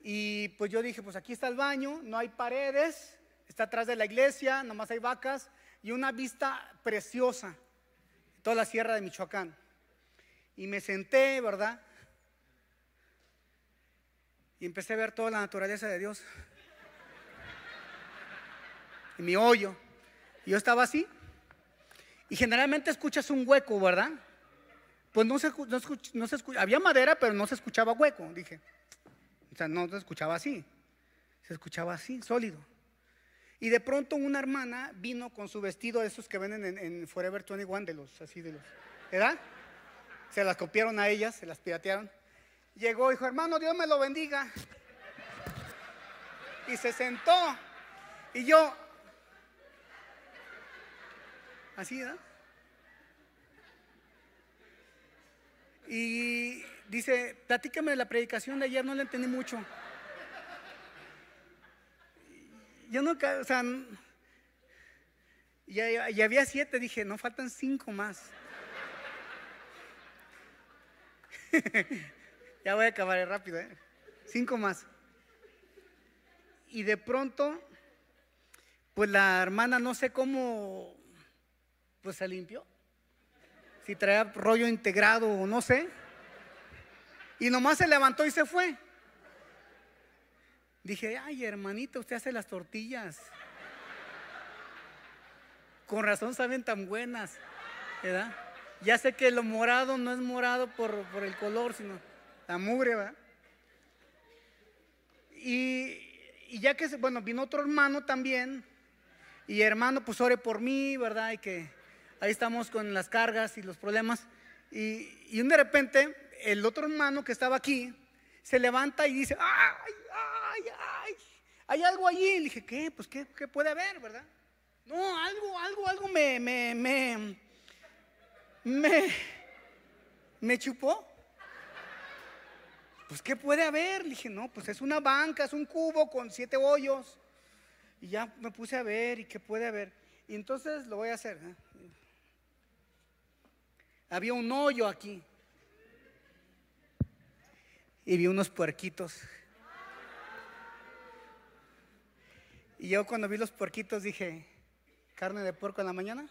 Y *laughs* pues yo dije, pues aquí está el baño, no hay paredes, está atrás de la iglesia, nomás hay vacas y una vista preciosa, toda la sierra de Michoacán. Y me senté, ¿verdad? Y empecé a ver toda la naturaleza de Dios mi hoyo. Y yo estaba así. Y generalmente escuchas un hueco, ¿verdad? Pues no se, no, se escucha, había madera, pero no se escuchaba hueco, dije. O sea, no se escuchaba así. Se escuchaba así, sólido. Y de pronto una hermana vino con su vestido de esos que venden en, Forever 21, de los, así de los, ¿verdad? Se las copiaron a ellas, se las piratearon. Llegó dijo, hermano, Dios me lo bendiga. Y se sentó. Y yo, Así, ¿verdad? Y dice, platícame de la predicación de ayer, no la entendí mucho. Yo nunca, o sea, ya, había siete, dije, no faltan cinco más. *laughs* ya voy a acabar rápido, ¿eh? Cinco más. Y de pronto pues la hermana no sé cómo, pues se limpió. Si traía rollo integrado o no sé. Y nomás se levantó y se fue. Dije, ay hermanita, usted hace las tortillas. Con razón saben tan buenas, ¿verdad? Ya sé que lo morado no es morado por, por el color, sino la mugre, ¿verdad? Y, y ya que, bueno, vino otro hermano también, y hermano, pues ore por mí, ¿verdad? Y que ahí estamos con las cargas y los problemas. Y, y de repente, el otro hermano que estaba aquí, se levanta y dice, ay, ay, ay, hay algo allí. Y dije, ¿qué? Pues, ¿qué, qué puede haber, verdad? No, algo, algo, algo me, me, me, me, me chupó. Pues, ¿qué puede haber? Le dije, no, pues es una banca, es un cubo con siete hoyos. Y ya me puse a ver, ¿y qué puede haber? Y entonces lo voy a hacer. ¿eh? Había un hoyo aquí. Y vi unos puerquitos. Y yo cuando vi los puerquitos dije, carne de puerco en la mañana,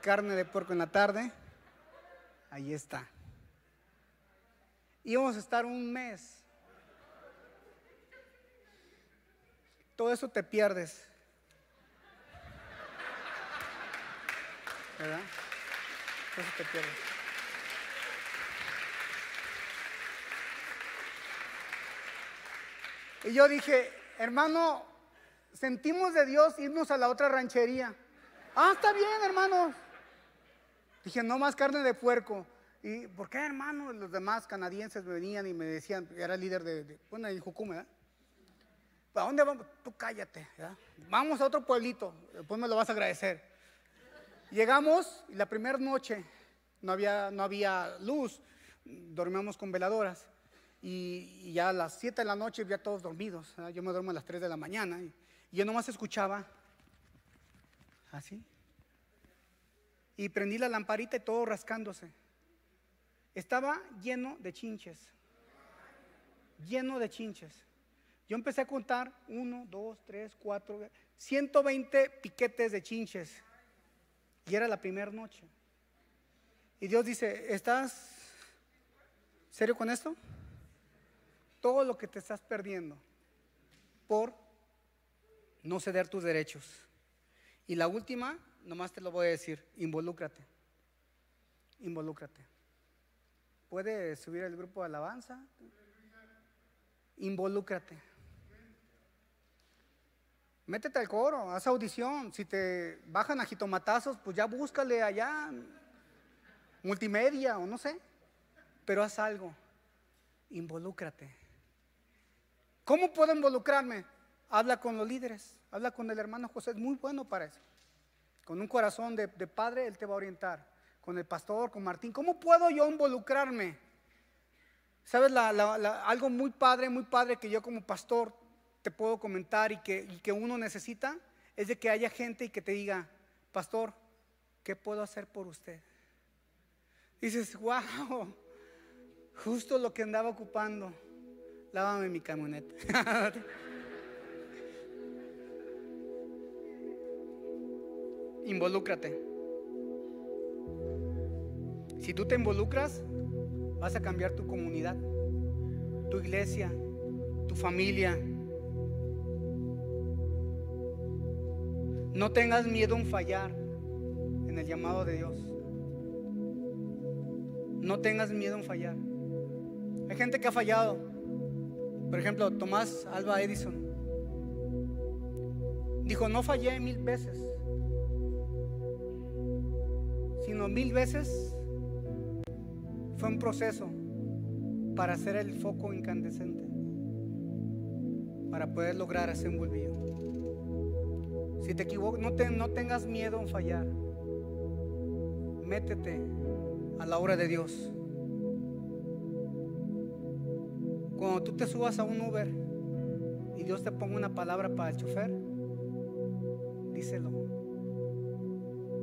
carne de puerco en la tarde, ahí está. Íbamos a estar un mes. Todo eso te pierdes. ¿Verdad? Todo eso te pierdes. Y yo dije, hermano, sentimos de Dios irnos a la otra ranchería. Ah, está bien, hermano. Dije, no más carne de puerco. ¿Y por qué, hermano? Los demás canadienses me venían y me decían, era líder de, bueno, el Jucume, ¿verdad? ¿A dónde vamos? Tú cállate, ¿verdad? Vamos a otro pueblito, después me lo vas a agradecer. Llegamos y la primera noche no había, no había luz, dormíamos con veladoras y, ya a las 7 de la noche ya todos dormidos. Yo me duermo a las 3 de la mañana y, y yo nomás escuchaba así. Y prendí la lamparita y todo rascándose. Estaba lleno de chinches. Lleno de chinches. Yo empecé a contar uno, dos, tres, cuatro, 120 piquetes de chinches. Y era la primera noche. Y Dios dice, ¿estás serio con esto? Todo lo que te estás perdiendo por no ceder tus derechos. Y la última, nomás te lo voy a decir, involúcrate. Involúcrate. ¿Puede subir el grupo de alabanza? Involúcrate. Métete al coro, haz audición. Si te bajan a jitomatazos, pues ya búscale allá multimedia o no sé. Pero haz algo. Involúcrate. ¿Cómo puedo involucrarme? Habla con los líderes, habla con el hermano José, es muy bueno para eso. Con un corazón de, padre, él te va a orientar. Con el pastor, con Martín, ¿cómo puedo yo involucrarme? ¿Sabes? Algo muy padre, muy padre que yo como pastor te puedo comentar y que, y que uno necesita es de que haya gente y que te diga, pastor, ¿qué puedo hacer por usted? Dices, wow, justo lo que andaba ocupando. Lávame mi camioneta. *laughs* Involúcrate. Si tú te involucras, vas a cambiar tu comunidad, tu iglesia, tu familia. No tengas miedo en fallar en el llamado de Dios. No tengas miedo en fallar. Hay gente que ha fallado. Por ejemplo, Tomás Alba Edison dijo, no fallé mil veces, sino mil veces fue un proceso para hacer el foco incandescente, para poder lograr hacer un. Si te equivocas, no, te- no tengas miedo en fallar. Métete a la obra de Dios. Tú te subas a un Uber y Dios te ponga una palabra para el chofer, díselo.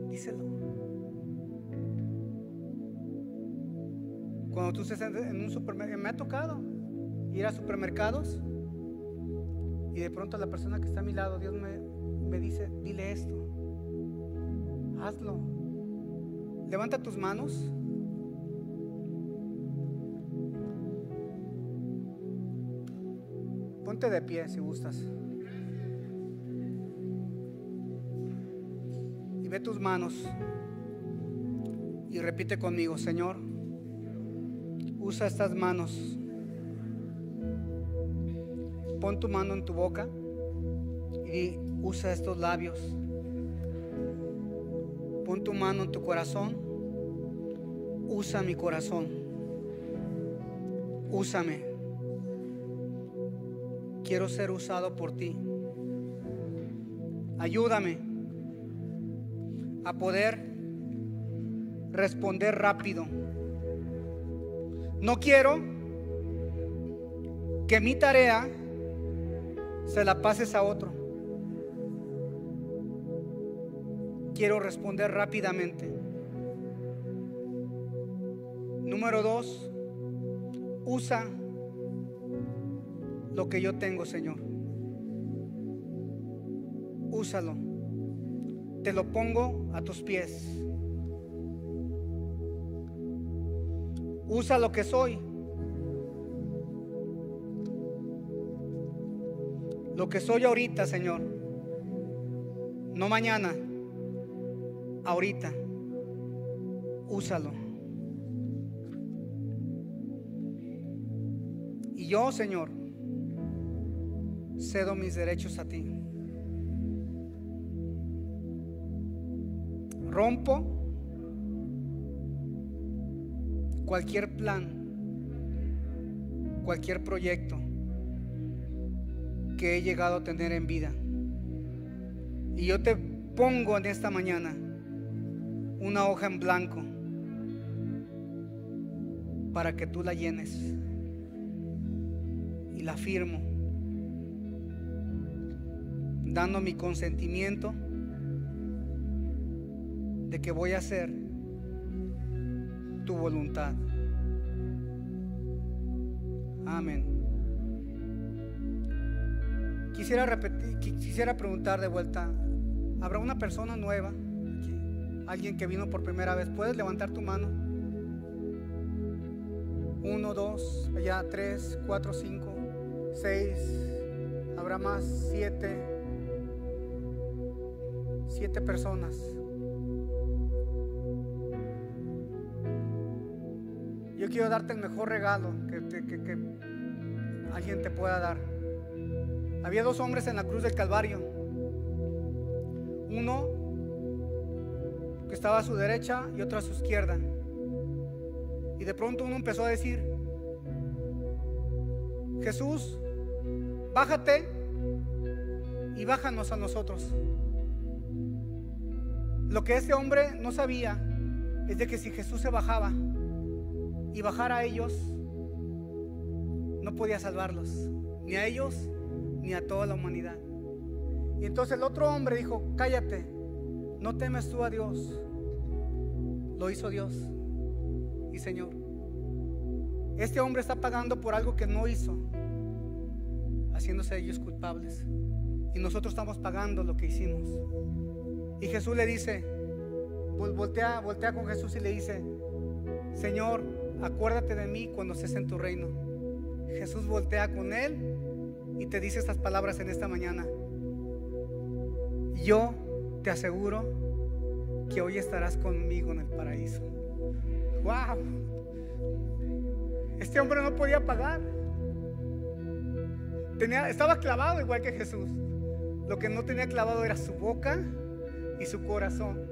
Díselo. Cuando tú estés en un supermercado, me ha tocado ir a supermercados y de pronto la persona que está a mi lado, Dios me, me dice, dile esto. Hazlo. Levanta tus manos. De pie si gustas. Y ve tus manos. Y repite conmigo, Señor, usa estas manos. Pon tu mano en tu boca y usa estos labios. Pon tu mano en tu corazón. Usa mi corazón. Úsame. Quiero ser usado por ti. Ayúdame a poder responder rápido. No quiero que mi tarea se la pases a otro. Quiero responder rápidamente. Número dos, usa lo que yo tengo, Señor. Úsalo. Te lo pongo a tus pies. Usa lo que soy. Lo que soy ahorita, Señor. No mañana. Ahorita. Úsalo. Y yo, Señor, cedo mis derechos a ti. Rompo cualquier plan, cualquier proyecto que he llegado a tener en vida. Y yo te pongo en esta mañana una hoja en blanco para que tú la llenes y la firmo, dando mi consentimiento de que voy a hacer tu voluntad. Amén. Quisiera repetir, quisiera preguntar de vuelta, ¿habrá una persona nueva Alguien que vino por primera vez. ¿Puedes levantar tu mano? Uno, dos, allá, tres, cuatro, cinco, seis. Habrá más, siete. Siete personas. Yo quiero darte el mejor regalo que, alguien te pueda dar. Había dos hombres en la cruz del Calvario. Uno que estaba a su derecha y otro a su izquierda. Y de pronto uno empezó a decir, Jesús, bájate y bájanos a nosotros. Lo que ese hombre no sabía es de que si Jesús se bajaba, y bajar a ellos, no podía salvarlos, ni a ellos, ni a toda la humanidad. Y entonces el otro hombre dijo, cállate, no temes tú a Dios. Lo hizo Dios y Señor. Este hombre está pagando por algo que no hizo, haciéndose ellos culpables. Y nosotros estamos pagando lo que hicimos. Y Jesús le dice, voltea, voltea con Jesús y le dice, Señor, acuérdate de mí cuando estés en tu reino. Jesús voltea con él y te dice estas palabras en esta mañana. Yo te aseguro que hoy estarás conmigo en el paraíso. ¡Wow! Este hombre no podía pagar. Tenía, estaba clavado igual que Jesús. Lo que no tenía clavado era su boca y su corazón.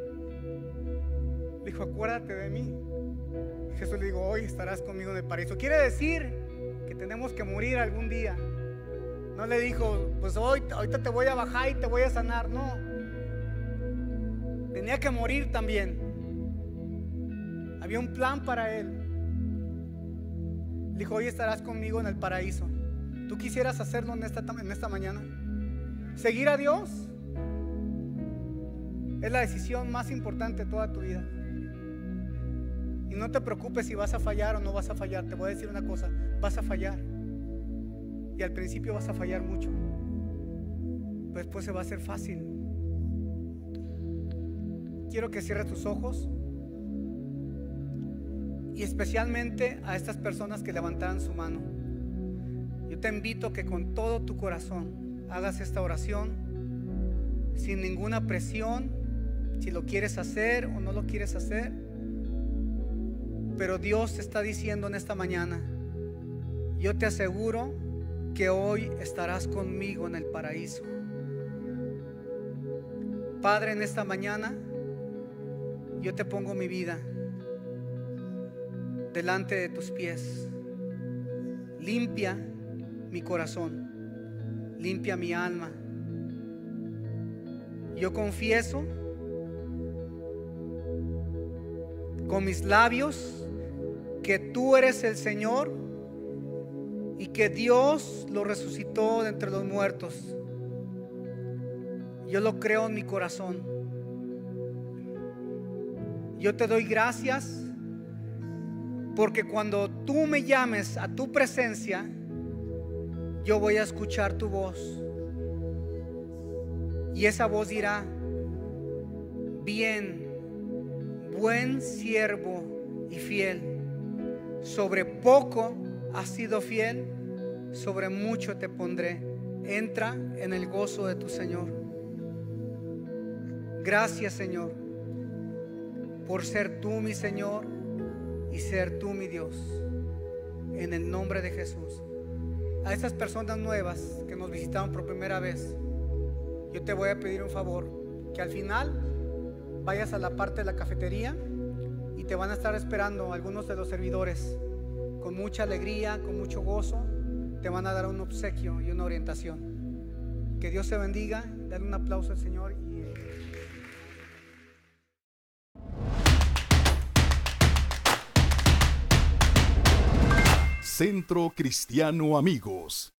Dijo, acuérdate de mí. Jesús le dijo, hoy estarás conmigo en el paraíso. Quiere decir que tenemos que morir algún día. No le dijo, pues hoy, ahorita te voy a bajar y te voy a sanar. No. Tenía que morir también. Había un plan para él. Dijo, hoy estarás conmigo en el paraíso. ¿Tú quisieras hacerlo en esta, en esta mañana? ¿Seguir a Dios? Es la decisión más importante de toda tu vida. Y no te preocupes si vas a fallar o no vas a fallar. Te voy a decir una cosa, vas a fallar. Y al principio vas a fallar mucho. Pero después se va a hacer fácil. quiero que cierres tus ojos y especialmente a estas personas que levantaron su mano. Yo te invito que con todo tu corazón hagas esta oración sin ninguna presión, si lo quieres hacer o no lo quieres hacer. Pero Dios te está diciendo en esta mañana, yo te aseguro que hoy estarás conmigo en el paraíso. Padre, en esta mañana yo te pongo mi vida delante de tus pies. Limpia mi corazón, limpia mi alma. Yo confieso con mis labios que tú eres el Señor y que Dios lo resucitó de entre los muertos. Yo lo creo en mi corazón. Yo te doy gracias porque cuando tú me llames a tu presencia, yo voy a escuchar tu voz. Y esa voz dirá, bien, buen siervo y fiel. Sobre poco has sido fiel, sobre mucho te pondré. Entra en el gozo de tu Señor. Gracias Señor por ser tú mi Señor y ser tú mi Dios. En el nombre de Jesús. A estas personas nuevas que nos visitaron por primera vez, yo te voy a pedir un favor, que al final vayas a la parte de la cafetería y te van a estar esperando algunos de los servidores con mucha alegría, con mucho gozo, te van a dar un obsequio y una orientación. Que Dios te bendiga, dale un aplauso al Señor. Y... Centro Cristiano Amigos.